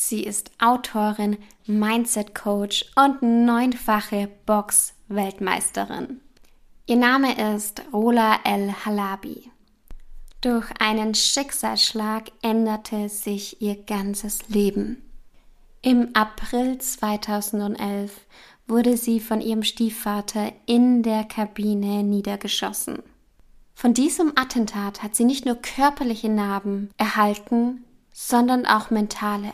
Sie ist Autorin, Mindset Coach und neunfache Box-Weltmeisterin. Ihr Name ist Rola El Halabi. Durch einen Schicksalsschlag änderte sich ihr ganzes Leben. Im April 2011 wurde sie von ihrem Stiefvater in der Kabine niedergeschossen. Von diesem Attentat hat sie nicht nur körperliche Narben erhalten, sondern auch mentale.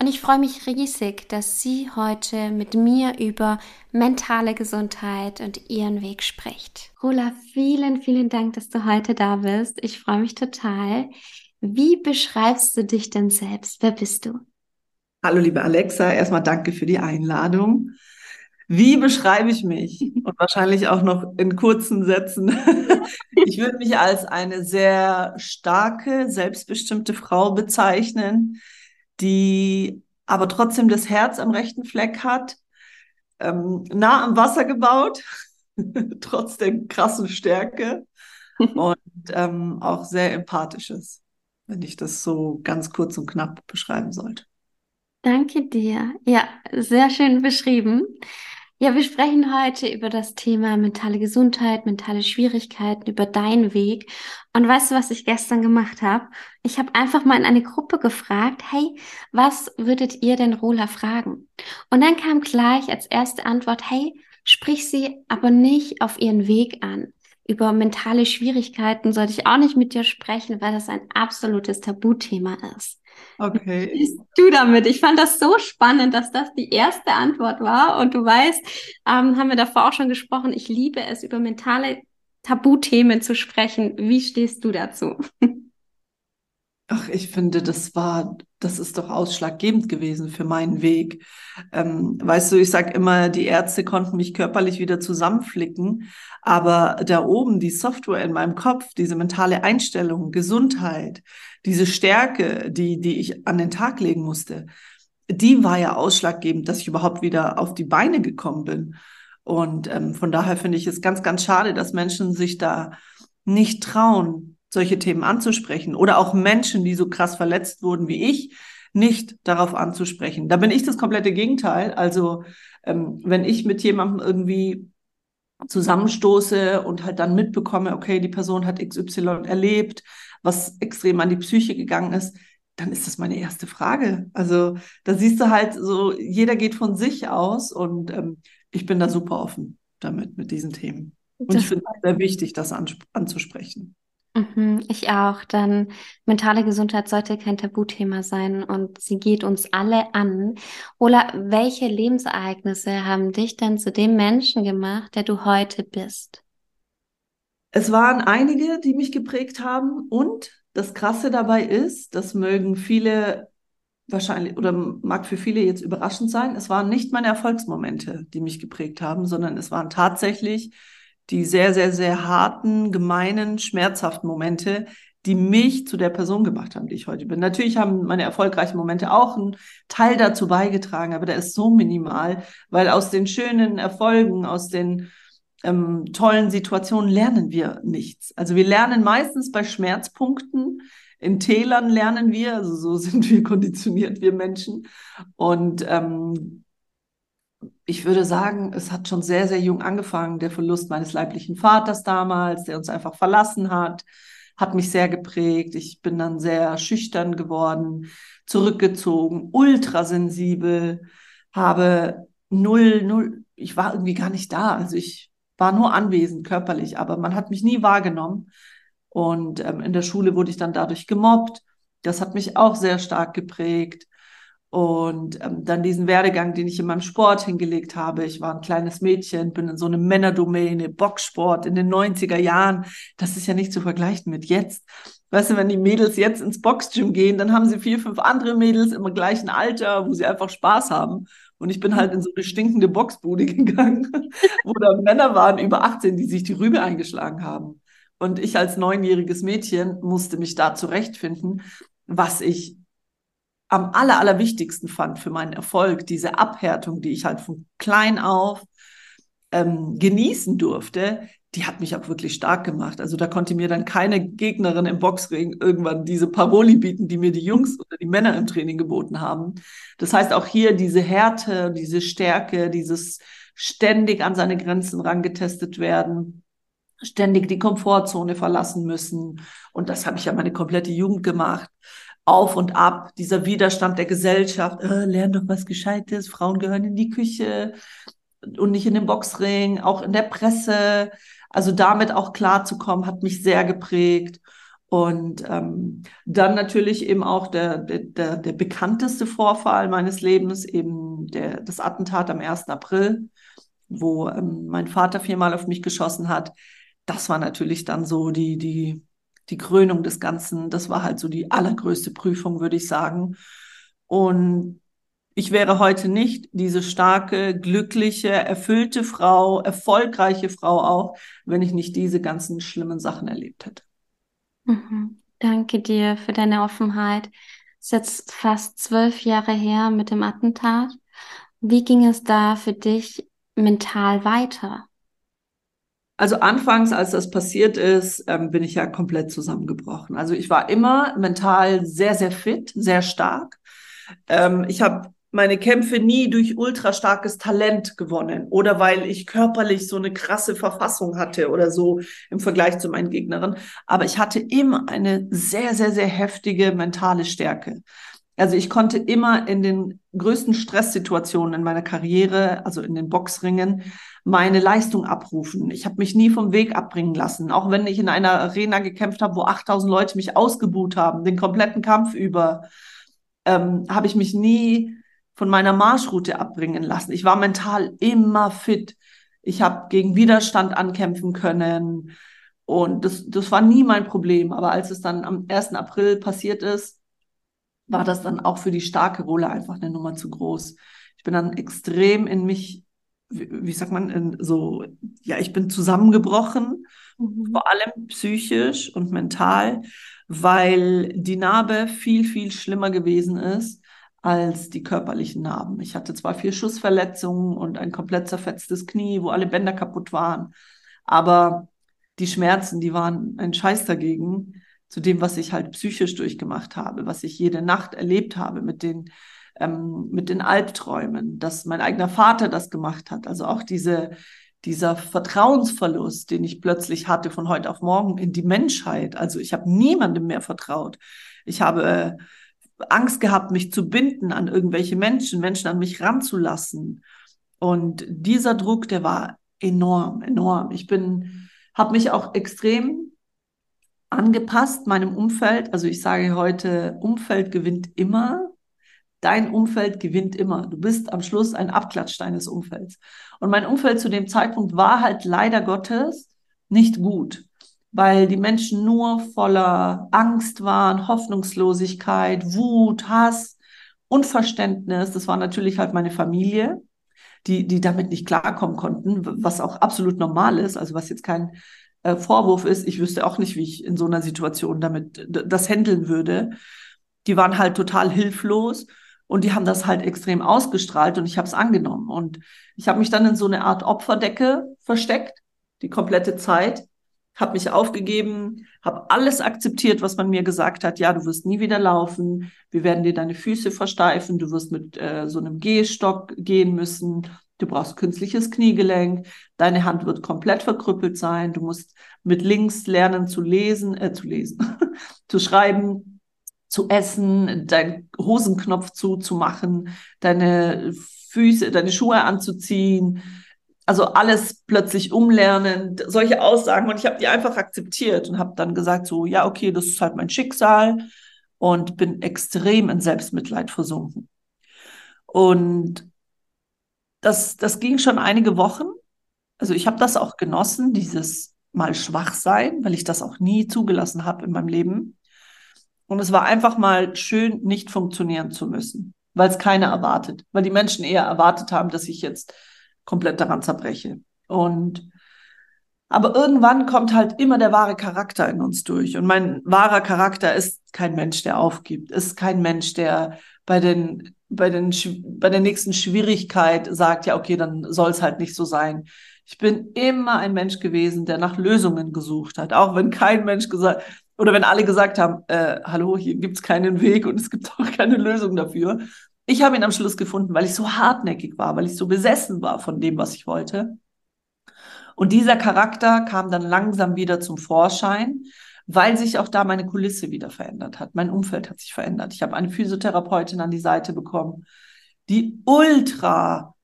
Und ich freue mich riesig, dass sie heute mit mir über mentale Gesundheit und ihren Weg spricht. Rola, vielen, vielen Dank, dass du heute da bist. Ich freue mich total. Wie beschreibst du dich denn selbst? Wer bist du? Hallo, liebe Alexa. Erstmal danke für die Einladung. Wie beschreibe ich mich? Und wahrscheinlich auch noch in kurzen Sätzen. Ich würde mich als eine sehr starke, selbstbestimmte Frau bezeichnen, die aber trotzdem das Herz am rechten Fleck hat, ähm, nah am Wasser gebaut, trotz der krassen Stärke und ähm, auch sehr empathisches, wenn ich das so ganz kurz und knapp beschreiben sollte. Danke dir. Ja, sehr schön beschrieben. Ja, wir sprechen heute über das Thema mentale Gesundheit, mentale Schwierigkeiten, über deinen Weg. Und weißt du, was ich gestern gemacht habe? Ich habe einfach mal in eine Gruppe gefragt, hey, was würdet ihr denn Rola fragen? Und dann kam gleich als erste Antwort, hey, sprich sie aber nicht auf ihren Weg an. Über mentale Schwierigkeiten sollte ich auch nicht mit dir sprechen, weil das ein absolutes Tabuthema ist. Okay. Bist du damit? Ich fand das so spannend, dass das die erste Antwort war. Und du weißt, ähm, haben wir davor auch schon gesprochen, ich liebe es, über mentale Tabuthemen zu sprechen. Wie stehst du dazu? Ach, ich finde, das war, das ist doch ausschlaggebend gewesen für meinen Weg. Ähm, weißt du, ich sag immer, die Ärzte konnten mich körperlich wieder zusammenflicken, aber da oben die Software in meinem Kopf, diese mentale Einstellung, Gesundheit, diese Stärke, die, die ich an den Tag legen musste, die war ja ausschlaggebend, dass ich überhaupt wieder auf die Beine gekommen bin. Und ähm, von daher finde ich es ganz, ganz schade, dass Menschen sich da nicht trauen, solche Themen anzusprechen oder auch Menschen, die so krass verletzt wurden wie ich, nicht darauf anzusprechen. Da bin ich das komplette Gegenteil. Also ähm, wenn ich mit jemandem irgendwie zusammenstoße und halt dann mitbekomme, okay, die Person hat XY erlebt, was extrem an die Psyche gegangen ist, dann ist das meine erste Frage. Also da siehst du halt so, jeder geht von sich aus und ähm, ich bin da super offen damit, mit diesen Themen. Und das ich finde es sehr wichtig, das anzusprechen. Mhm, ich auch. Denn mentale Gesundheit sollte kein Tabuthema sein und sie geht uns alle an. Ola, welche Lebensereignisse haben dich denn zu dem Menschen gemacht, der du heute bist? Es waren einige, die mich geprägt haben und das Krasse dabei ist, das mögen viele wahrscheinlich oder mag für viele jetzt überraschend sein, es waren nicht meine Erfolgsmomente, die mich geprägt haben, sondern es waren tatsächlich die sehr, sehr, sehr harten, gemeinen, schmerzhaften Momente, die mich zu der Person gemacht haben, die ich heute bin. Natürlich haben meine erfolgreichen Momente auch einen Teil dazu beigetragen, aber der ist so minimal, weil aus den schönen Erfolgen, aus den ähm, tollen Situationen lernen wir nichts. Also wir lernen meistens bei Schmerzpunkten, in Tälern lernen wir, also so sind wir konditioniert, wir Menschen. Und ähm, ich würde sagen, es hat schon sehr, sehr jung angefangen. Der Verlust meines leiblichen Vaters damals, der uns einfach verlassen hat, hat mich sehr geprägt. Ich bin dann sehr schüchtern geworden, zurückgezogen, ultrasensibel, habe null, null, ich war irgendwie gar nicht da. Also ich war nur anwesend körperlich, aber man hat mich nie wahrgenommen. Und ähm, in der Schule wurde ich dann dadurch gemobbt. Das hat mich auch sehr stark geprägt. Und ähm, dann diesen Werdegang, den ich in meinem Sport hingelegt habe. Ich war ein kleines Mädchen, bin in so eine Männerdomäne, Boxsport in den 90er Jahren. Das ist ja nicht zu vergleichen mit jetzt. Weißt du, wenn die Mädels jetzt ins Boxgym gehen, dann haben sie vier, fünf andere Mädels im gleichen Alter, wo sie einfach Spaß haben. Und ich bin halt in so eine stinkende Boxbude gegangen, wo da Männer waren über 18, die sich die Rübe eingeschlagen haben. Und ich als neunjähriges Mädchen musste mich da zurechtfinden, was ich am aller, allerwichtigsten fand für meinen Erfolg, diese Abhärtung, die ich halt von klein auf ähm, genießen durfte, die hat mich auch wirklich stark gemacht. Also da konnte mir dann keine Gegnerin im Boxring irgendwann diese Paroli bieten, die mir die Jungs oder die Männer im Training geboten haben. Das heißt auch hier diese Härte, diese Stärke, dieses ständig an seine Grenzen rangetestet werden, ständig die Komfortzone verlassen müssen. Und das habe ich ja meine komplette Jugend gemacht. Auf und ab, dieser Widerstand der Gesellschaft, äh, lern doch was Gescheites, Frauen gehören in die Küche und nicht in den Boxring, auch in der Presse. Also damit auch klarzukommen, hat mich sehr geprägt. Und ähm, dann natürlich eben auch der, der, der bekannteste Vorfall meines Lebens, eben der, das Attentat am 1. April, wo ähm, mein Vater viermal auf mich geschossen hat. Das war natürlich dann so die, die, die Krönung des Ganzen. Das war halt so die allergrößte Prüfung, würde ich sagen. Und ich wäre heute nicht diese starke, glückliche, erfüllte Frau, erfolgreiche Frau auch, wenn ich nicht diese ganzen schlimmen Sachen erlebt hätte. Mhm. Danke dir für deine Offenheit. Es ist jetzt fast zwölf Jahre her mit dem Attentat. Wie ging es da für dich mental weiter? Also anfangs, als das passiert ist, ähm, bin ich ja komplett zusammengebrochen. Also ich war immer mental sehr, sehr fit, sehr stark. Ähm, ich habe meine Kämpfe nie durch ultra starkes Talent gewonnen oder weil ich körperlich so eine krasse Verfassung hatte oder so im Vergleich zu meinen Gegnerinnen. Aber ich hatte immer eine sehr, sehr, sehr heftige mentale Stärke. Also ich konnte immer in den größten Stresssituationen in meiner Karriere, also in den Boxringen, meine Leistung abrufen. Ich habe mich nie vom Weg abbringen lassen, auch wenn ich in einer Arena gekämpft habe, wo 8000 Leute mich ausgebuht haben, den kompletten Kampf über, ähm, habe ich mich nie von meiner Marschroute abbringen lassen. Ich war mental immer fit. Ich habe gegen Widerstand ankämpfen können. Und das, das war nie mein Problem. Aber als es dann am 1. April passiert ist, war das dann auch für die starke Rolle einfach eine Nummer zu groß. Ich bin dann extrem in mich, wie, wie sagt man, in so, ja, ich bin zusammengebrochen, mhm. vor allem psychisch und mental, weil die Narbe viel, viel schlimmer gewesen ist als die körperlichen Narben. Ich hatte zwar vier Schussverletzungen und ein komplett zerfetztes Knie, wo alle Bänder kaputt waren, aber die Schmerzen, die waren ein Scheiß dagegen zu dem, was ich halt psychisch durchgemacht habe, was ich jede Nacht erlebt habe mit den ähm, mit den Albträumen, dass mein eigener Vater das gemacht hat. Also auch diese dieser Vertrauensverlust, den ich plötzlich hatte von heute auf morgen in die Menschheit. Also ich habe niemandem mehr vertraut. Ich habe Angst gehabt, mich zu binden an irgendwelche Menschen, Menschen an mich ranzulassen. Und dieser Druck, der war enorm, enorm. Ich bin, habe mich auch extrem angepasst meinem Umfeld. Also ich sage heute, Umfeld gewinnt immer. Dein Umfeld gewinnt immer. Du bist am Schluss ein Abklatsch deines Umfelds. Und mein Umfeld zu dem Zeitpunkt war halt leider Gottes nicht gut weil die Menschen nur voller Angst waren, Hoffnungslosigkeit, Wut, Hass, Unverständnis. Das war natürlich halt meine Familie, die, die damit nicht klarkommen konnten, was auch absolut normal ist, also was jetzt kein äh, Vorwurf ist. Ich wüsste auch nicht, wie ich in so einer Situation damit das handeln würde. Die waren halt total hilflos und die haben das halt extrem ausgestrahlt und ich habe es angenommen. Und ich habe mich dann in so eine Art Opferdecke versteckt, die komplette Zeit habe mich aufgegeben, habe alles akzeptiert, was man mir gesagt hat. Ja, du wirst nie wieder laufen, wir werden dir deine Füße versteifen, du wirst mit äh, so einem Gehstock gehen müssen, du brauchst künstliches Kniegelenk, deine Hand wird komplett verkrüppelt sein, du musst mit links lernen zu lesen, äh, zu lesen, zu schreiben, zu essen, deinen Hosenknopf zuzumachen, deine Füße, deine Schuhe anzuziehen, also alles plötzlich umlernen, solche Aussagen. Und ich habe die einfach akzeptiert und habe dann gesagt, so, ja, okay, das ist halt mein Schicksal und bin extrem in Selbstmitleid versunken. Und das, das ging schon einige Wochen. Also ich habe das auch genossen, dieses mal schwach sein, weil ich das auch nie zugelassen habe in meinem Leben. Und es war einfach mal schön, nicht funktionieren zu müssen. weil es keiner erwartet, weil die Menschen eher erwartet haben, dass ich jetzt komplett daran zerbreche. Und aber irgendwann kommt halt immer der wahre Charakter in uns durch. Und mein wahrer Charakter ist kein Mensch, der aufgibt, ist kein Mensch, der bei den, bei den, bei der nächsten Schwierigkeit sagt, ja, okay, dann soll es halt nicht so sein. Ich bin immer ein Mensch gewesen, der nach Lösungen gesucht hat, auch wenn kein Mensch gesagt, oder wenn alle gesagt haben, äh, hallo, hier gibt es keinen Weg und es gibt auch keine Lösung dafür. Ich habe ihn am Schluss gefunden, weil ich so hartnäckig war, weil ich so besessen war von dem, was ich wollte. Und dieser Charakter kam dann langsam wieder zum Vorschein, weil sich auch da meine Kulisse wieder verändert hat. Mein Umfeld hat sich verändert. Ich habe eine Physiotherapeutin an die Seite bekommen, die ultra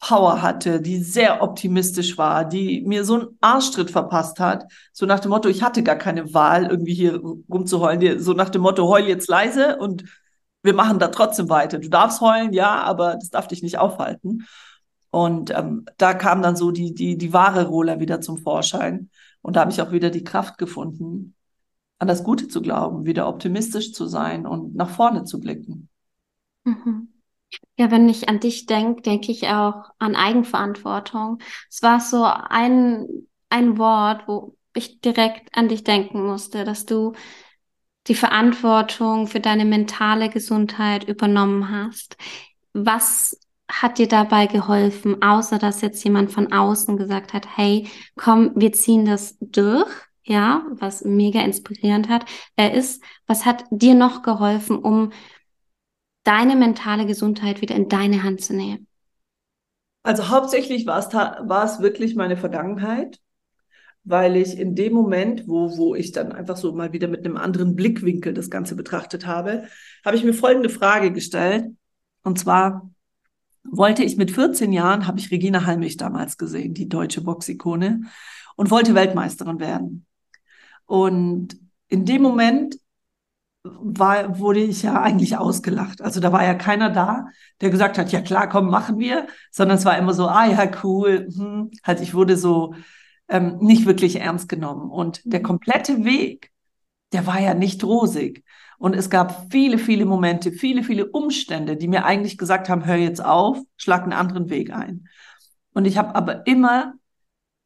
Power hatte, die sehr optimistisch war, die mir so einen Arschtritt verpasst hat, so nach dem Motto, ich hatte gar keine Wahl, irgendwie hier rumzuheulen, so nach dem Motto, heul jetzt leise und wir machen da trotzdem weiter. Du darfst heulen, ja, aber das darf dich nicht aufhalten. Und ähm, da kam dann so die, die, die wahre Rola wieder zum Vorschein. Und da habe ich auch wieder die Kraft gefunden, an das Gute zu glauben, wieder optimistisch zu sein und nach vorne zu blicken. Mhm. Ja, wenn ich an dich denke, denke ich auch an Eigenverantwortung. Es war so ein, ein Wort, wo ich direkt an dich denken musste, dass du die Verantwortung für deine mentale Gesundheit übernommen hast. Was hat dir dabei geholfen, außer dass jetzt jemand von außen gesagt hat, hey, komm, wir ziehen das durch, ja, was mega inspirierend hat. Er ist, was hat dir noch geholfen, um deine mentale Gesundheit wieder in deine Hand zu nehmen? Also hauptsächlich war es, war es wirklich meine Vergangenheit, weil ich in dem Moment, wo, wo ich dann einfach so mal wieder mit einem anderen Blickwinkel das Ganze betrachtet habe, habe ich mir folgende Frage gestellt. Und zwar, wollte ich mit 14 Jahren, habe ich Regina Halmich damals gesehen, die deutsche Boxikone, und wollte Weltmeisterin werden. Und in dem Moment war, wurde ich ja eigentlich ausgelacht. Also da war ja keiner da, der gesagt hat, ja klar, komm, machen wir, sondern es war immer so, ah ja, cool. Hm. Halt, ich wurde so ähm, nicht wirklich ernst genommen. Und der komplette Weg, der war ja nicht rosig. Und es gab viele, viele Momente, viele, viele Umstände, die mir eigentlich gesagt haben, hör jetzt auf, schlag einen anderen Weg ein. Und ich habe aber immer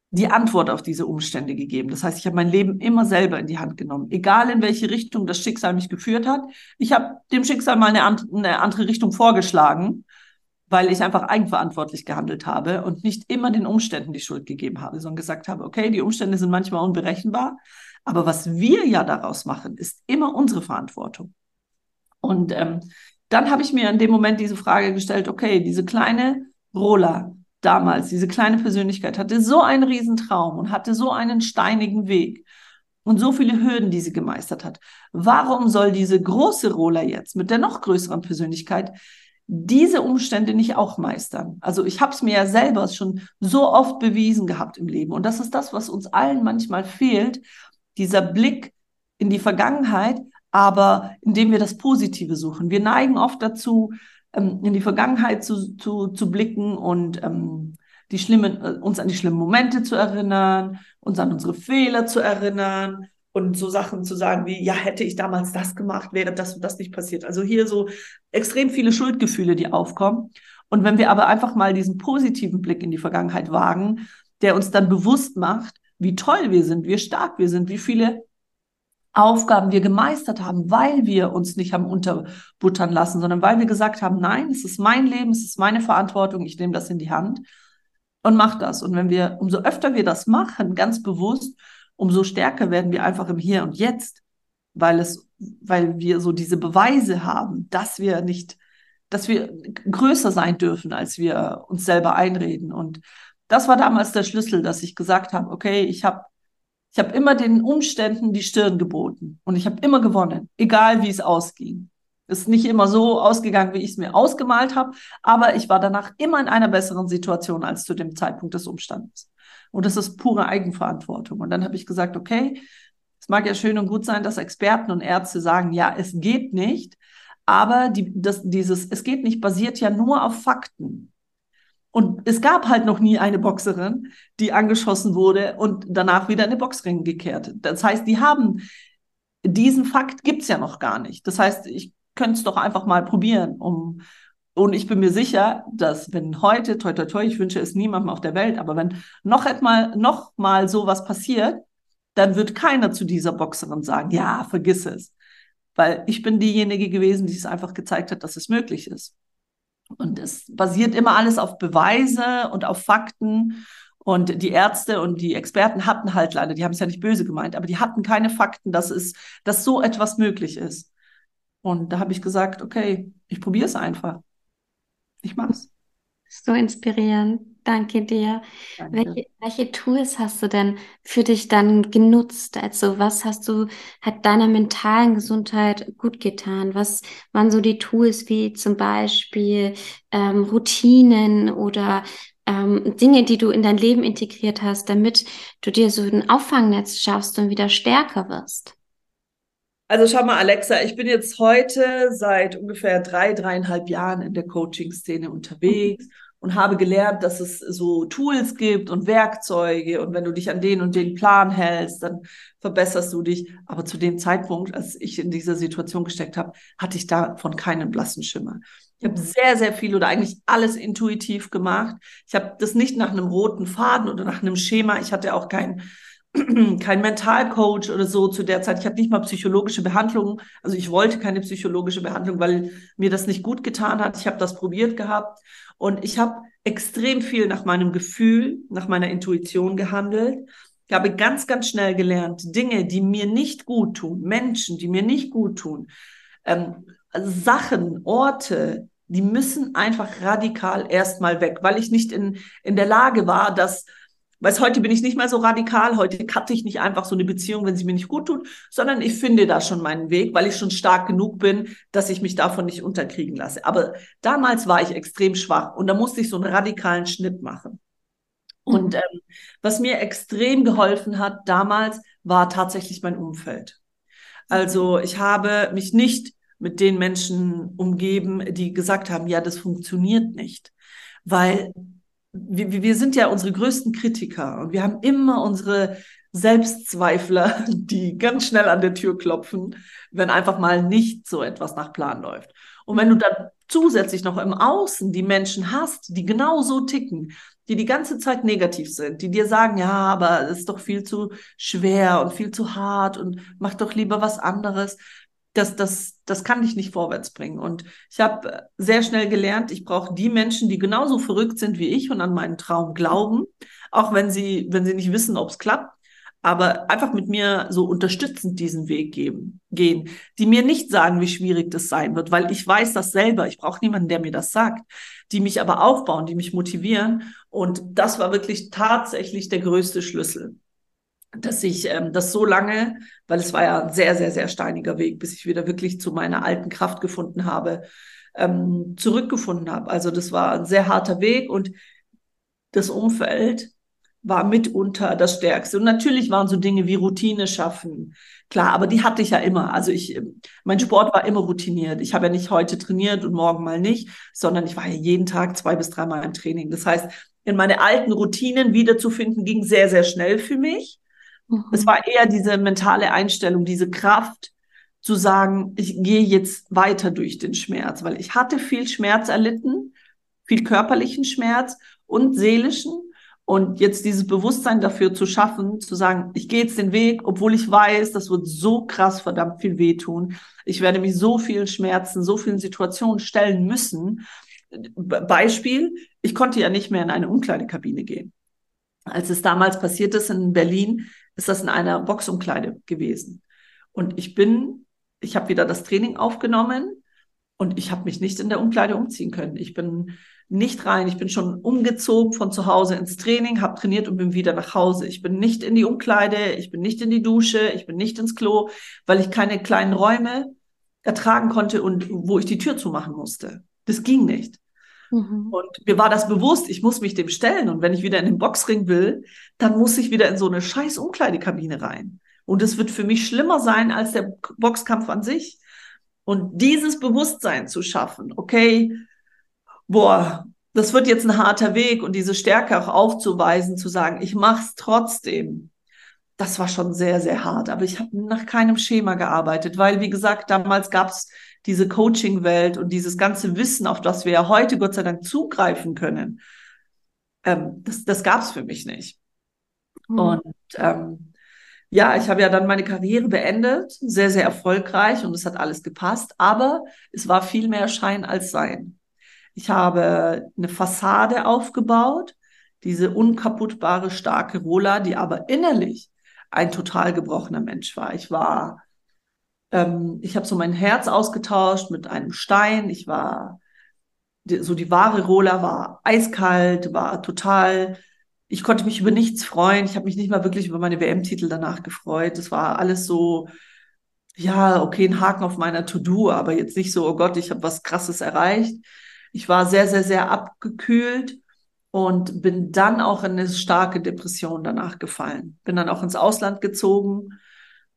die Antwort auf diese Umstände gegeben. Das heißt, ich habe mein Leben immer selber in die Hand genommen, egal in welche Richtung das Schicksal mich geführt hat. Ich habe dem Schicksal mal eine, eine andere Richtung vorgeschlagen, weil ich einfach eigenverantwortlich gehandelt habe und nicht immer den Umständen die Schuld gegeben habe, sondern gesagt habe, okay, die Umstände sind manchmal unberechenbar, aber was wir ja daraus machen, ist immer unsere Verantwortung. Und ähm, dann habe ich mir in dem Moment diese Frage gestellt, okay, diese kleine Rola damals, diese kleine Persönlichkeit hatte so einen Riesentraum und hatte so einen steinigen Weg und so viele Hürden, die sie gemeistert hat. Warum soll diese große Rola jetzt mit der noch größeren Persönlichkeit diese Umstände nicht auch meistern. Also ich habe es mir ja selber schon so oft bewiesen gehabt im Leben. Und das ist das, was uns allen manchmal fehlt, dieser Blick in die Vergangenheit, aber indem wir das Positive suchen. Wir neigen oft dazu, ähm, in die Vergangenheit zu, zu, zu blicken und ähm, die schlimmen, äh, uns an die schlimmen Momente zu erinnern, uns an unsere Fehler zu erinnern und so Sachen zu sagen wie, ja, hätte ich damals das gemacht, wäre das und das nicht passiert. Also hier so extrem viele Schuldgefühle, die aufkommen. Und wenn wir aber einfach mal diesen positiven Blick in die Vergangenheit wagen, der uns dann bewusst macht, wie toll wir sind, wie stark wir sind, wie viele Aufgaben wir gemeistert haben, weil wir uns nicht haben unterbuttern lassen, sondern weil wir gesagt haben, nein, es ist mein Leben, es ist meine Verantwortung, ich nehme das in die Hand und mach das. Und wenn wir, umso öfter wir das machen, ganz bewusst, umso stärker werden wir einfach im Hier und Jetzt, weil es, weil wir so diese Beweise haben, dass wir nicht, dass wir größer sein dürfen, als wir uns selber einreden. Und das war damals der Schlüssel, dass ich gesagt habe, okay, ich habe ich habe immer den Umständen die Stirn geboten und ich habe immer gewonnen, egal wie es ausging. Es ist nicht immer so ausgegangen, wie ich es mir ausgemalt habe, aber ich war danach immer in einer besseren Situation als zu dem Zeitpunkt des Umstandes. Und das ist pure Eigenverantwortung. Und dann habe ich gesagt, okay, es mag ja schön und gut sein, dass Experten und Ärzte sagen, ja, es geht nicht, aber die, das, dieses, es geht nicht, basiert ja nur auf Fakten. Und es gab halt noch nie eine Boxerin, die angeschossen wurde und danach wieder in den Boxring gekehrt. Das heißt, die haben diesen Fakt gibt's ja noch gar nicht. Das heißt, ich könnte es doch einfach mal probieren, um und ich bin mir sicher, dass wenn heute, toi, toi, toi, ich wünsche es niemandem auf der Welt, aber wenn noch einmal, noch mal sowas passiert, dann wird keiner zu dieser Boxerin sagen, ja, vergiss es. Weil ich bin diejenige gewesen, die es einfach gezeigt hat, dass es möglich ist. Und es basiert immer alles auf Beweise und auf Fakten. Und die Ärzte und die Experten hatten halt leider, die haben es ja nicht böse gemeint, aber die hatten keine Fakten, dass es, dass so etwas möglich ist. Und da habe ich gesagt, okay, ich probiere es einfach. Ich mach's. So inspirierend. Danke dir. Danke. Welche, welche Tools hast du denn für dich dann genutzt? Also was hast du, hat deiner mentalen Gesundheit gut getan? Was waren so die Tools wie zum Beispiel ähm, Routinen oder ähm, Dinge, die du in dein Leben integriert hast, damit du dir so ein Auffangnetz schaffst und wieder stärker wirst? Also schau mal, Alexa, ich bin jetzt heute seit ungefähr drei, dreieinhalb Jahren in der Coaching-Szene unterwegs und habe gelernt, dass es so Tools gibt und Werkzeuge und wenn du dich an den und den Plan hältst, dann verbesserst du dich. Aber zu dem Zeitpunkt, als ich in dieser Situation gesteckt habe, hatte ich davon keinen blassen Schimmer. Ich habe sehr, sehr viel oder eigentlich alles intuitiv gemacht. Ich habe das nicht nach einem roten Faden oder nach einem Schema. Ich hatte auch kein kein Mentalcoach oder so zu der Zeit. Ich hatte nicht mal psychologische Behandlung. Also ich wollte keine psychologische Behandlung, weil mir das nicht gut getan hat. Ich habe das probiert gehabt und ich habe extrem viel nach meinem Gefühl, nach meiner Intuition gehandelt. Ich habe ganz, ganz schnell gelernt, Dinge, die mir nicht gut tun, Menschen, die mir nicht gut tun, ähm, Sachen, Orte, die müssen einfach radikal erstmal weg, weil ich nicht in, in der Lage war, das Weißt, heute bin ich nicht mehr so radikal. Heute cutte ich nicht einfach so eine Beziehung, wenn sie mir nicht gut tut, sondern ich finde da schon meinen Weg, weil ich schon stark genug bin, dass ich mich davon nicht unterkriegen lasse. Aber damals war ich extrem schwach und da musste ich so einen radikalen Schnitt machen. Und mhm. ähm, was mir extrem geholfen hat damals, war tatsächlich mein Umfeld. Also ich habe mich nicht mit den Menschen umgeben, die gesagt haben, ja, das funktioniert nicht. Weil wir, wir sind ja unsere größten Kritiker und wir haben immer unsere Selbstzweifler, die ganz schnell an der Tür klopfen, wenn einfach mal nicht so etwas nach Plan läuft. Und wenn du dann zusätzlich noch im Außen die Menschen hast, die genau so ticken, die die ganze Zeit negativ sind, die dir sagen, ja, aber es ist doch viel zu schwer und viel zu hart und mach doch lieber was anderes, das, das, das kann dich nicht vorwärts bringen. Und ich habe sehr schnell gelernt, ich brauche die Menschen, die genauso verrückt sind wie ich und an meinen Traum glauben, auch wenn sie, wenn sie nicht wissen, ob es klappt, aber einfach mit mir so unterstützend diesen Weg geben, gehen, die mir nicht sagen, wie schwierig das sein wird, weil ich weiß das selber. Ich brauche niemanden, der mir das sagt, die mich aber aufbauen, die mich motivieren. Und das war wirklich tatsächlich der größte Schlüssel dass ich ähm, das so lange, weil es war ja ein sehr, sehr, sehr steiniger Weg, bis ich wieder wirklich zu meiner alten Kraft gefunden habe, ähm, zurückgefunden habe. Also das war ein sehr harter Weg und das Umfeld war mitunter das Stärkste. Und natürlich waren so Dinge wie Routine schaffen. Klar, aber die hatte ich ja immer. Also ich, mein Sport war immer routiniert. Ich habe ja nicht heute trainiert und morgen mal nicht, sondern ich war ja jeden Tag zwei bis dreimal im Training. Das heißt, in meine alten Routinen wiederzufinden, ging sehr, sehr schnell für mich. Mhm. Es war eher diese mentale Einstellung, diese Kraft zu sagen, ich gehe jetzt weiter durch den Schmerz, weil ich hatte viel Schmerz erlitten, viel körperlichen Schmerz und seelischen. Und jetzt dieses Bewusstsein dafür zu schaffen, zu sagen, ich gehe jetzt den Weg, obwohl ich weiß, das wird so krass verdammt viel wehtun. Ich werde mich so vielen Schmerzen, so vielen Situationen stellen müssen. Beispiel, ich konnte ja nicht mehr in eine Umkleidekabine gehen. Als es damals passiert ist in Berlin, ist das in einer Boxumkleide gewesen. Und ich bin, ich habe wieder das Training aufgenommen und ich habe mich nicht in der Umkleide umziehen können. Ich bin nicht rein. Ich bin schon umgezogen von zu Hause ins Training, habe trainiert und bin wieder nach Hause. Ich bin nicht in die Umkleide, ich bin nicht in die Dusche, ich bin nicht ins Klo, weil ich keine kleinen Räume ertragen konnte und wo ich die Tür zumachen musste. Das ging nicht. Mhm. Und mir war das bewusst, ich muss mich dem stellen. Und wenn ich wieder in den Boxring will, dann muss ich wieder in so eine scheiß Umkleidekabine rein. Und es wird für mich schlimmer sein als der Boxkampf an sich. Und dieses Bewusstsein zu schaffen, okay, boah, das wird jetzt ein harter Weg und diese Stärke auch aufzuweisen, zu sagen, ich mach's trotzdem. Das war schon sehr, sehr hart. Aber ich habe nach keinem Schema gearbeitet, weil, wie gesagt, damals gab's diese Coaching-Welt und dieses ganze Wissen, auf das wir ja heute Gott sei Dank zugreifen können, ähm, das, das gab es für mich nicht. Mhm. Und ähm, ja, ich habe ja dann meine Karriere beendet, sehr, sehr erfolgreich und es hat alles gepasst, aber es war viel mehr Schein als Sein. Ich habe eine Fassade aufgebaut, diese unkaputtbare, starke Rola, die aber innerlich ein total gebrochener Mensch war. Ich war, ähm, ich habe so mein Herz ausgetauscht mit einem Stein. Ich war, so die wahre Rola war eiskalt, war total ich konnte mich über nichts freuen. Ich habe mich nicht mal wirklich über meine WM-Titel danach gefreut. Das war alles so, ja, okay, ein Haken auf meiner To-Do, aber jetzt nicht so, oh Gott, ich habe was Krasses erreicht. Ich war sehr, sehr, sehr abgekühlt und bin dann auch in eine starke Depression danach gefallen. Bin dann auch ins Ausland gezogen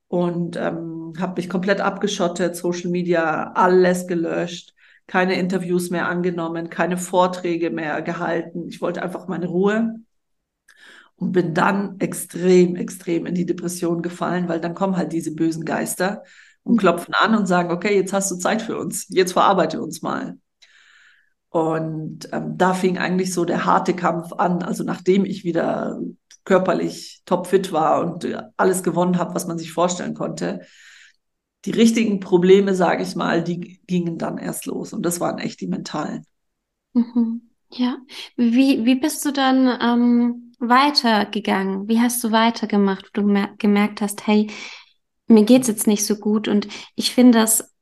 und ähm, habe mich komplett abgeschottet, Social Media, alles gelöscht, keine Interviews mehr angenommen, keine Vorträge mehr gehalten. Ich wollte einfach meine Ruhe und bin dann extrem, extrem in die Depression gefallen, weil dann kommen halt diese bösen Geister und mhm. klopfen an und sagen, okay, jetzt hast du Zeit für uns, jetzt verarbeite uns mal. Und ähm, da fing eigentlich so der harte Kampf an. Also nachdem ich wieder körperlich topfit war und äh, alles gewonnen habe, was man sich vorstellen konnte, die richtigen Probleme, sage ich mal, die gingen dann erst los. Und das waren echt die mentalen. Mhm. Ja. Wie, wie bist du dann ähm, weitergegangen? Wie hast du weitergemacht, wo du gemerkt hast, hey, mir geht's jetzt nicht so gut und ich finde das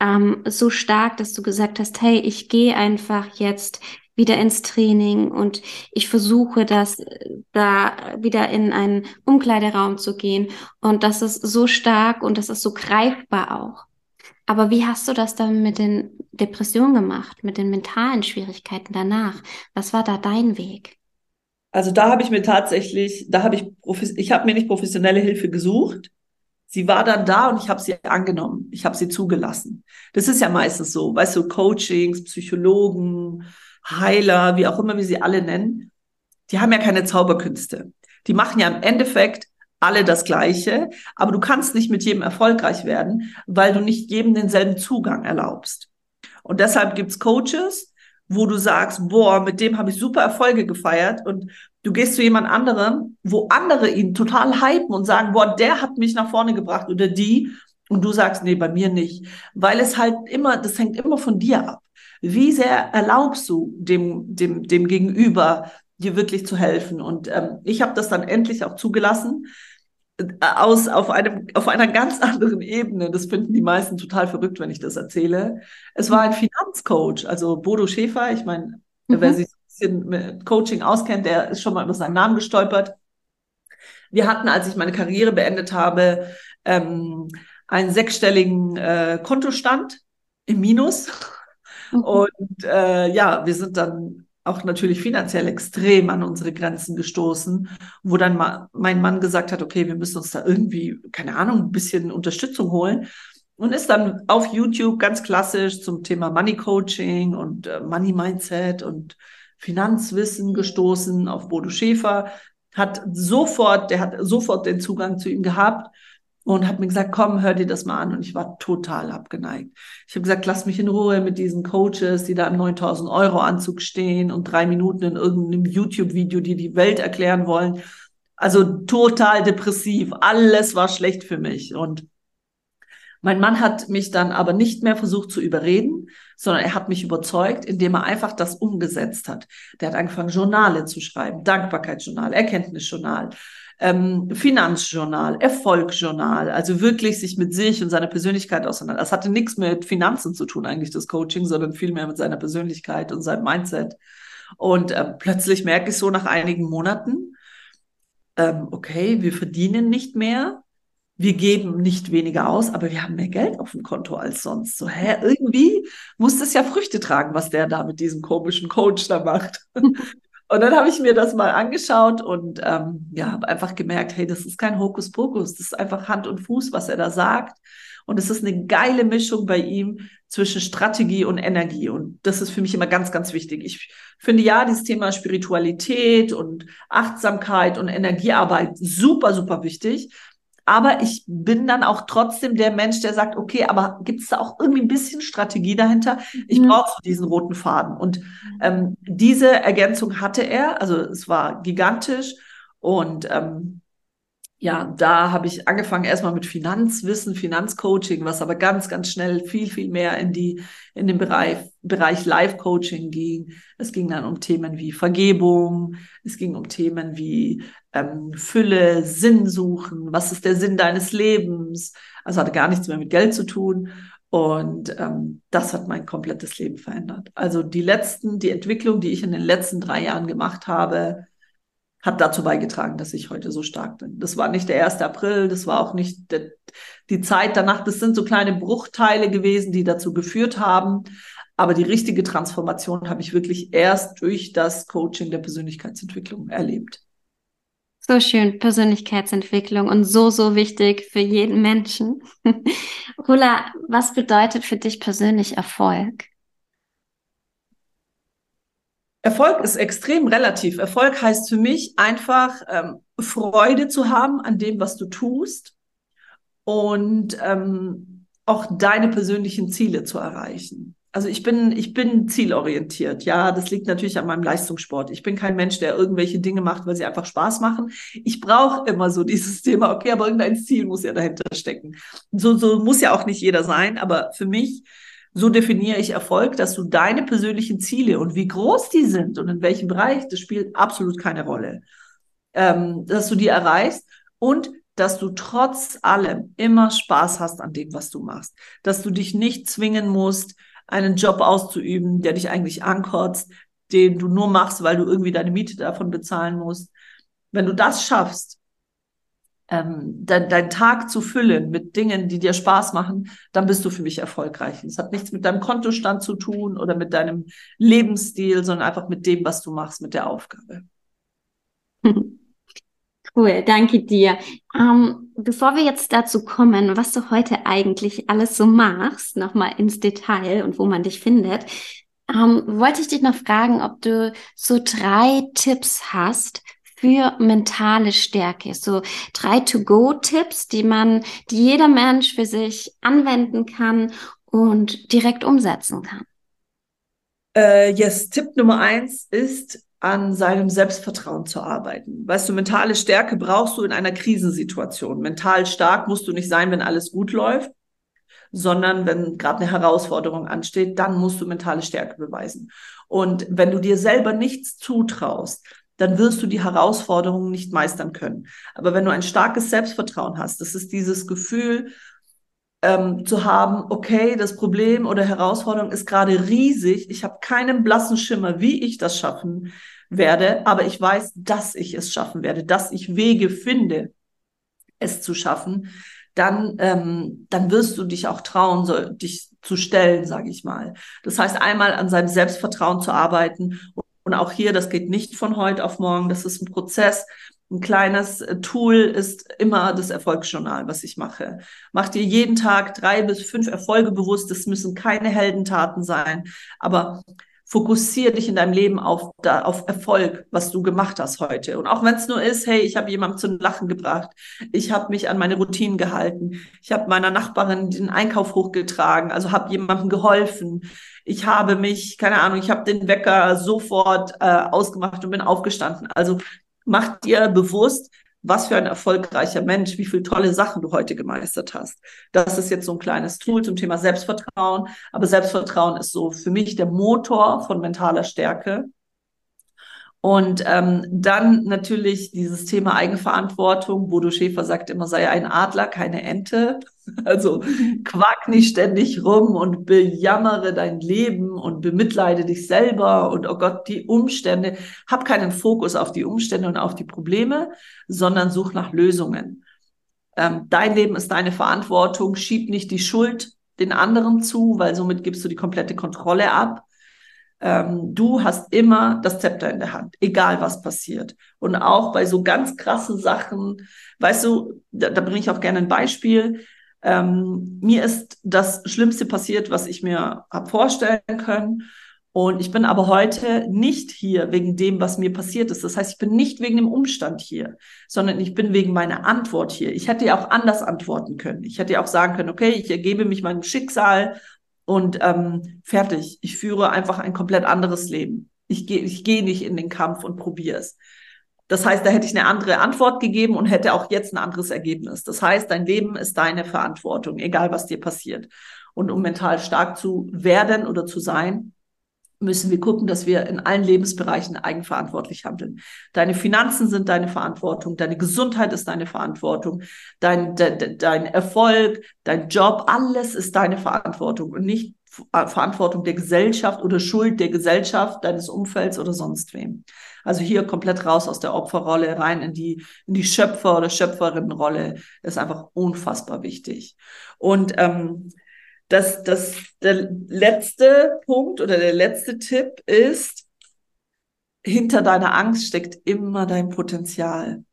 ähm, so stark, dass du gesagt hast, hey, ich gehe einfach jetzt wieder ins Training und ich versuche das äh, da wieder in einen Umkleideraum zu gehen und das ist so stark und das ist so greifbar auch. Aber wie hast du das dann mit den Depressionen gemacht, mit den mentalen Schwierigkeiten danach? Was war da dein Weg? Also da habe ich mir tatsächlich, da habe ich, ich habe mir nicht professionelle Hilfe gesucht. Sie war dann da und ich habe sie angenommen. Ich habe sie zugelassen. Das ist ja meistens so, weißt du, Coachings, Psychologen, Heiler, wie auch immer wir sie alle nennen, die haben ja keine Zauberkünste. Die machen ja im Endeffekt alle das Gleiche, aber du kannst nicht mit jedem erfolgreich werden, weil du nicht jedem denselben Zugang erlaubst. Und deshalb gibt's Coaches, wo du sagst, boah, mit dem habe ich super Erfolge gefeiert und du gehst zu jemand anderem, wo andere ihn total hypen und sagen, boah, der hat mich nach vorne gebracht oder die und du sagst, nee, bei mir nicht, weil es halt immer, das hängt immer von dir ab. Wie sehr erlaubst du dem dem dem Gegenüber dir wirklich zu helfen? Und ähm, ich habe das dann endlich auch zugelassen, aus auf einem auf einer ganz anderen Ebene. Das finden die meisten total verrückt, wenn ich das erzähle. Es war ein Finanzcoach, also Bodo Schäfer. Ich meine, mhm. wer sich ein bisschen mit Coaching auskennt, der ist schon mal über seinen Namen gestolpert. Wir hatten, als ich meine Karriere beendet habe, ähm, einen sechsstelligen äh, Kontostand im Minus. Mhm. Und äh, ja, wir sind dann auch natürlich finanziell extrem an unsere Grenzen gestoßen, wo dann ma mein Mann gesagt hat, okay, wir müssen uns da irgendwie, keine Ahnung, ein bisschen Unterstützung holen und ist dann auf YouTube ganz klassisch zum Thema Money Coaching und äh, Money Mindset und Finanzwissen gestoßen auf Bodo Schäfer, hat sofort, der hat sofort den Zugang zu ihm gehabt und hat mir gesagt, komm, hör dir das mal an. Und ich war total abgeneigt. Ich habe gesagt, lass mich in Ruhe mit diesen Coaches, die da im 9000 Euro Anzug stehen und drei Minuten in irgendeinem YouTube-Video, die die Welt erklären wollen. Also total depressiv. Alles war schlecht für mich. Und mein Mann hat mich dann aber nicht mehr versucht zu überreden, sondern er hat mich überzeugt, indem er einfach das umgesetzt hat. Der hat angefangen, Journale zu schreiben, Dankbarkeitsjournal, Erkenntnisjournal, ähm, Finanzjournal, Erfolgsjournal, also wirklich sich mit sich und seiner Persönlichkeit auseinander. Das hatte nichts mit Finanzen zu tun, eigentlich das Coaching, sondern vielmehr mit seiner Persönlichkeit und seinem Mindset. Und äh, plötzlich merke ich so nach einigen Monaten, ähm, okay, wir verdienen nicht mehr, wir geben nicht weniger aus, aber wir haben mehr Geld auf dem Konto als sonst. So, hä, irgendwie muss das ja Früchte tragen, was der da mit diesem komischen Coach da macht. Und dann habe ich mir das mal angeschaut und ähm, ja, habe einfach gemerkt, hey, das ist kein Hokuspokus, das ist einfach Hand und Fuß, was er da sagt. Und es ist eine geile Mischung bei ihm zwischen Strategie und Energie. Und das ist für mich immer ganz, ganz wichtig. Ich finde ja dieses Thema Spiritualität und Achtsamkeit und Energiearbeit super, super wichtig. Aber ich bin dann auch trotzdem der Mensch, der sagt, okay, aber gibt es da auch irgendwie ein bisschen Strategie dahinter? Ich mhm. brauche diesen roten Faden. Und ähm, diese Ergänzung hatte er, also es war gigantisch. Und ähm, ja, da habe ich angefangen erstmal mit Finanzwissen, Finanzcoaching, was aber ganz, ganz schnell viel, viel mehr in die, in den Bereich, Bereich Life-Coaching ging. Es ging dann um Themen wie Vergebung, es ging um Themen wie ähm, Fülle, Sinn suchen, was ist der Sinn deines Lebens? Also hatte gar nichts mehr mit Geld zu tun. Und ähm, das hat mein komplettes Leben verändert. Also die letzten, die Entwicklung, die ich in den letzten drei Jahren gemacht habe, hat dazu beigetragen, dass ich heute so stark bin. Das war nicht der 1. April, das war auch nicht der, die Zeit danach. Das sind so kleine Bruchteile gewesen, die dazu geführt haben. Aber die richtige Transformation habe ich wirklich erst durch das Coaching der Persönlichkeitsentwicklung erlebt. So schön, Persönlichkeitsentwicklung und so, so wichtig für jeden Menschen. Rula, was bedeutet für dich persönlich Erfolg? Erfolg ist extrem relativ. Erfolg heißt für mich einfach ähm, Freude zu haben an dem, was du tust und ähm, auch deine persönlichen Ziele zu erreichen. Also ich bin, ich bin zielorientiert. Ja, das liegt natürlich an meinem Leistungssport. Ich bin kein Mensch, der irgendwelche Dinge macht, weil sie einfach Spaß machen. Ich brauche immer so dieses Thema, okay, aber irgendein Ziel muss ja dahinter stecken. So, so muss ja auch nicht jeder sein, aber für mich so definiere ich Erfolg, dass du deine persönlichen Ziele und wie groß die sind und in welchem Bereich, das spielt absolut keine Rolle, ähm, dass du die erreichst und dass du trotz allem immer Spaß hast an dem, was du machst, dass du dich nicht zwingen musst, einen Job auszuüben, der dich eigentlich ankotzt, den du nur machst, weil du irgendwie deine Miete davon bezahlen musst. Wenn du das schaffst, ähm, de deinen Tag zu füllen mit Dingen, die dir Spaß machen, dann bist du für mich erfolgreich. Es hat nichts mit deinem Kontostand zu tun oder mit deinem Lebensstil, sondern einfach mit dem, was du machst, mit der Aufgabe. Cool, danke dir. Ähm, bevor wir jetzt dazu kommen, was du heute eigentlich alles so machst, nochmal ins Detail und wo man dich findet, ähm, wollte ich dich noch fragen, ob du so drei Tipps hast, für mentale Stärke. So drei To-Go-Tipps, die man, die jeder Mensch für sich anwenden kann und direkt umsetzen kann. Äh, yes, Tipp Nummer eins ist, an seinem Selbstvertrauen zu arbeiten. Weißt du, mentale Stärke brauchst du in einer Krisensituation. Mental stark musst du nicht sein, wenn alles gut läuft, sondern wenn gerade eine Herausforderung ansteht, dann musst du mentale Stärke beweisen. Und wenn du dir selber nichts zutraust, dann wirst du die Herausforderungen nicht meistern können. Aber wenn du ein starkes Selbstvertrauen hast, das ist dieses Gefühl ähm, zu haben, okay, das Problem oder Herausforderung ist gerade riesig, ich habe keinen blassen Schimmer, wie ich das schaffen werde, aber ich weiß, dass ich es schaffen werde, dass ich Wege finde, es zu schaffen, dann, ähm, dann wirst du dich auch trauen, so, dich zu stellen, sage ich mal. Das heißt, einmal an seinem Selbstvertrauen zu arbeiten und auch hier, das geht nicht von heute auf morgen, das ist ein Prozess. Ein kleines äh, Tool ist immer das Erfolgsjournal, was ich mache. Mach dir jeden Tag drei bis fünf Erfolge bewusst. Das müssen keine Heldentaten sein, aber fokussiere dich in deinem Leben auf, da, auf Erfolg, was du gemacht hast heute. Und auch wenn es nur ist, hey, ich habe jemanden zum Lachen gebracht, ich habe mich an meine Routinen gehalten, ich habe meiner Nachbarin den Einkauf hochgetragen, also habe jemandem geholfen, ich habe mich, keine Ahnung, ich habe den Wecker sofort äh, ausgemacht und bin aufgestanden. Also mach dir bewusst, was für ein erfolgreicher Mensch, wie viele tolle Sachen du heute gemeistert hast. Das ist jetzt so ein kleines Tool zum Thema Selbstvertrauen. Aber Selbstvertrauen ist so für mich der Motor von mentaler Stärke. Und ähm, dann natürlich dieses Thema Eigenverantwortung. Bodo Schäfer sagt immer, sei ein Adler, keine Ente. Also quack nicht ständig rum und bejammere dein Leben und bemitleide dich selber und oh Gott, die Umstände. Hab keinen Fokus auf die Umstände und auf die Probleme, sondern such nach Lösungen. Ähm, dein Leben ist deine Verantwortung. Schieb nicht die Schuld den anderen zu, weil somit gibst du die komplette Kontrolle ab ähm, du hast immer das Zepter in der Hand, egal was passiert. Und auch bei so ganz krassen Sachen, weißt du, da, da bringe ich auch gerne ein Beispiel. Ähm, mir ist das Schlimmste passiert, was ich mir habe vorstellen können. Und ich bin aber heute nicht hier wegen dem, was mir passiert ist. Das heißt, ich bin nicht wegen dem Umstand hier, sondern ich bin wegen meiner Antwort hier. Ich hätte ja auch anders antworten können. Ich hätte ja auch sagen können, okay, ich ergebe mich meinem Schicksal und ähm, fertig. Ich führe einfach ein komplett anderes Leben. Ich gehe ich geh nicht in den Kampf und probiere es. Das heißt, da hätte ich eine andere Antwort gegeben und hätte auch jetzt ein anderes Ergebnis. Das heißt, dein Leben ist deine Verantwortung, egal was dir passiert. Und um mental stark zu werden oder zu sein, müssen wir gucken, dass wir in allen Lebensbereichen eigenverantwortlich handeln. Deine Finanzen sind deine Verantwortung, deine Gesundheit ist deine Verantwortung, dein, de, dein Erfolg, dein Job, alles ist deine Verantwortung und nicht Verantwortung der Gesellschaft oder Schuld der Gesellschaft, deines Umfelds oder sonst wem. Also hier komplett raus aus der Opferrolle, rein in die, in die Schöpfer- oder Schöpferinnenrolle, ist einfach unfassbar wichtig. Und ähm, das, das, der letzte Punkt oder der letzte Tipp ist, hinter deiner Angst steckt immer dein Potenzial.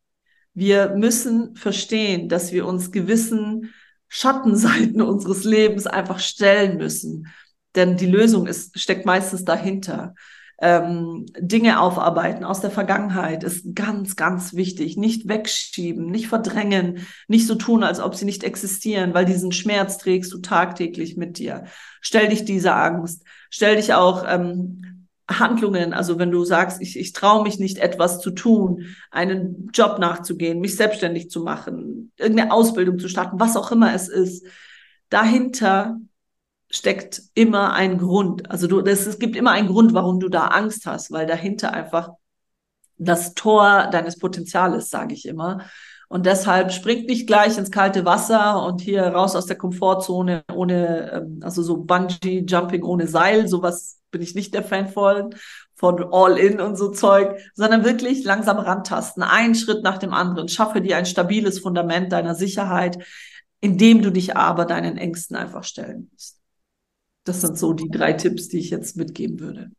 Wir müssen verstehen, dass wir uns gewissen Schattenseiten unseres Lebens einfach stellen müssen. Denn die Lösung ist, steckt meistens dahinter ähm, Dinge aufarbeiten aus der Vergangenheit ist ganz, ganz wichtig. Nicht wegschieben, nicht verdrängen, nicht so tun, als ob sie nicht existieren, weil diesen Schmerz trägst du tagtäglich mit dir. Stell dich dieser Angst. Stell dich auch ähm, Handlungen, also wenn du sagst, ich, ich traue mich nicht, etwas zu tun, einen Job nachzugehen, mich selbstständig zu machen, irgendeine Ausbildung zu starten, was auch immer es ist, dahinter steckt immer ein Grund. Also du, das, es gibt immer einen Grund, warum du da Angst hast, weil dahinter einfach das Tor deines Potenziales, sage ich immer. Und deshalb springt nicht gleich ins kalte Wasser und hier raus aus der Komfortzone ohne, ähm, also so Bungee Jumping ohne Seil, sowas bin ich nicht der Fan von, von All In und so Zeug, sondern wirklich langsam rantasten, einen Schritt nach dem anderen. Schaffe dir ein stabiles Fundament deiner Sicherheit, indem du dich aber deinen Ängsten einfach stellen musst. Das sind so die drei Tipps, die ich jetzt mitgeben würde.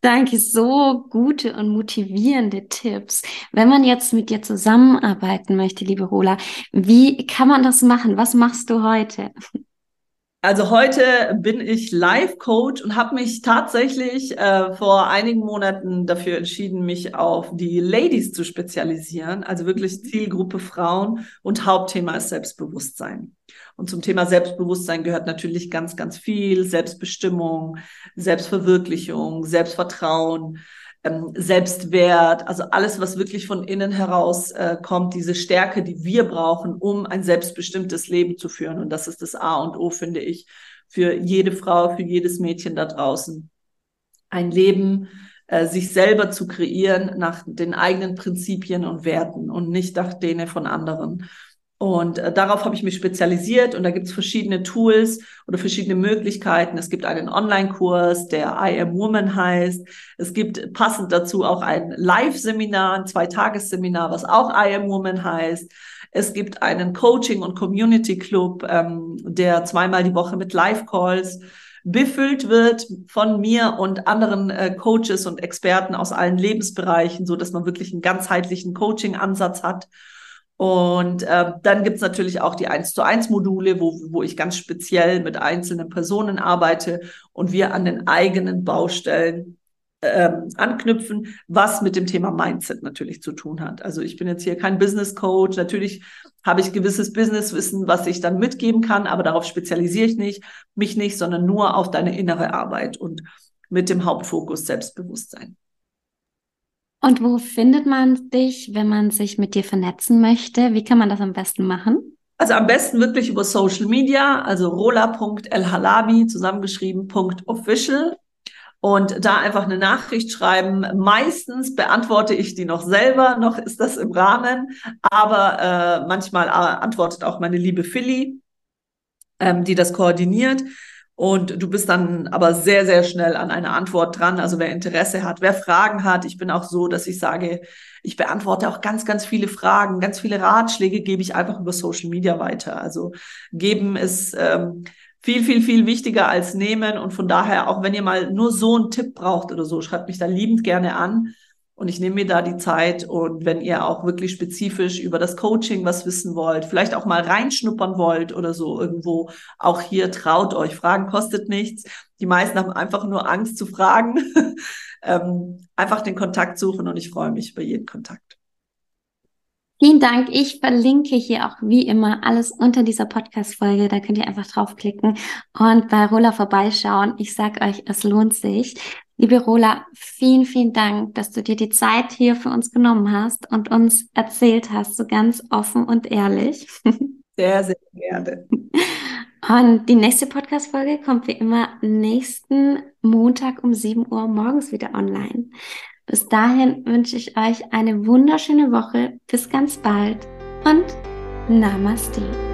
Danke, so gute und motivierende Tipps. Wenn man jetzt mit dir zusammenarbeiten möchte, liebe Rola, wie kann man das machen? Was machst du heute? Also heute bin ich Live-Coach und habe mich tatsächlich äh, vor einigen Monaten dafür entschieden, mich auf die Ladies zu spezialisieren, also wirklich Zielgruppe Frauen und Hauptthema ist Selbstbewusstsein. Und zum Thema Selbstbewusstsein gehört natürlich ganz, ganz viel Selbstbestimmung, Selbstverwirklichung, Selbstvertrauen, ähm, Selbstwert, also alles, was wirklich von innen heraus äh, kommt, diese Stärke, die wir brauchen, um ein selbstbestimmtes Leben zu führen. Und das ist das A und O, finde ich, für jede Frau, für jedes Mädchen da draußen. Ein Leben, äh, sich selber zu kreieren nach den eigenen Prinzipien und Werten und nicht nach denen von anderen. Und äh, darauf habe ich mich spezialisiert und da gibt es verschiedene Tools oder verschiedene Möglichkeiten. Es gibt einen Online-Kurs, der I Am Woman heißt. Es gibt passend dazu auch ein Live-Seminar, ein Zweitagesseminar, was auch I Am Woman heißt. Es gibt einen Coaching- und Community-Club, ähm, der zweimal die Woche mit Live-Calls befüllt wird von mir und anderen äh, Coaches und Experten aus allen Lebensbereichen, so dass man wirklich einen ganzheitlichen Coaching-Ansatz hat. Und äh, dann gibt's natürlich auch die 1 zu 1 Module, wo, wo ich ganz speziell mit einzelnen Personen arbeite und wir an den eigenen Baustellen ähm, anknüpfen, was mit dem Thema Mindset natürlich zu tun hat. Also ich bin jetzt hier kein Business Coach. Natürlich habe ich gewisses Businesswissen, was ich dann mitgeben kann, aber darauf spezialisiere ich nicht, mich nicht, sondern nur auf deine innere Arbeit und mit dem Hauptfokus Selbstbewusstsein. Und wo findet man dich, wenn man sich mit dir vernetzen möchte? Wie kann man das am besten machen? Also am besten wirklich über Social Media, also rola.elhalabi zusammengeschrieben .official und da einfach eine Nachricht schreiben. Meistens beantworte ich die noch selber, noch ist das im Rahmen, aber äh, manchmal äh, antwortet auch meine liebe Philly, ähm, die das koordiniert. Und du bist dann aber sehr, sehr schnell an eine Antwort dran. Also wer Interesse hat, wer Fragen hat. Ich bin auch so, dass ich sage, ich beantworte auch ganz, ganz viele Fragen, ganz viele Ratschläge gebe ich einfach über Social Media weiter. Also geben ist ähm, viel, viel, viel wichtiger als nehmen. Und von daher, auch wenn ihr mal nur so einen Tipp braucht oder so, schreibt mich da liebend gerne an. Und ich nehme mir da die Zeit und wenn ihr auch wirklich spezifisch über das Coaching was wissen wollt, vielleicht auch mal reinschnuppern wollt oder so irgendwo, auch hier traut euch. Fragen kostet nichts. Die meisten haben einfach nur Angst zu fragen. ähm, einfach den Kontakt suchen und ich freue mich über jeden Kontakt. Vielen Dank. Ich verlinke hier auch wie immer alles unter dieser Podcast-Folge. Da könnt ihr einfach draufklicken und bei Rola vorbeischauen. Ich sag euch, es lohnt sich. Liebe Rola, vielen, vielen Dank, dass du dir die Zeit hier für uns genommen hast und uns erzählt hast, so ganz offen und ehrlich. Sehr, sehr gerne. Und die nächste Podcast-Folge kommt wie immer nächsten Montag um 7 Uhr morgens wieder online. Bis dahin wünsche ich euch eine wunderschöne Woche. Bis ganz bald und Namaste.